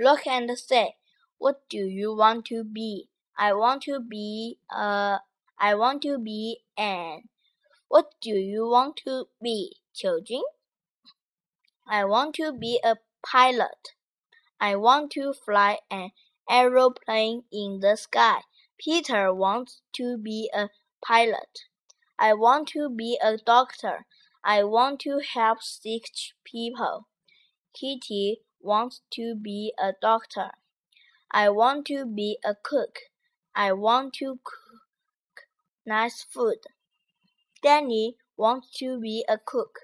look and say, What do you want to be? I want to be a I want to be an What do you want to be, children? I want to be a pilot. I want to fly an aeroplane in the sky. Peter wants to be a pilot. I want to be a doctor. I want to help sick people. Kitty wants to be a doctor. I want to be a cook. I want to cook nice food. Danny wants to be a cook.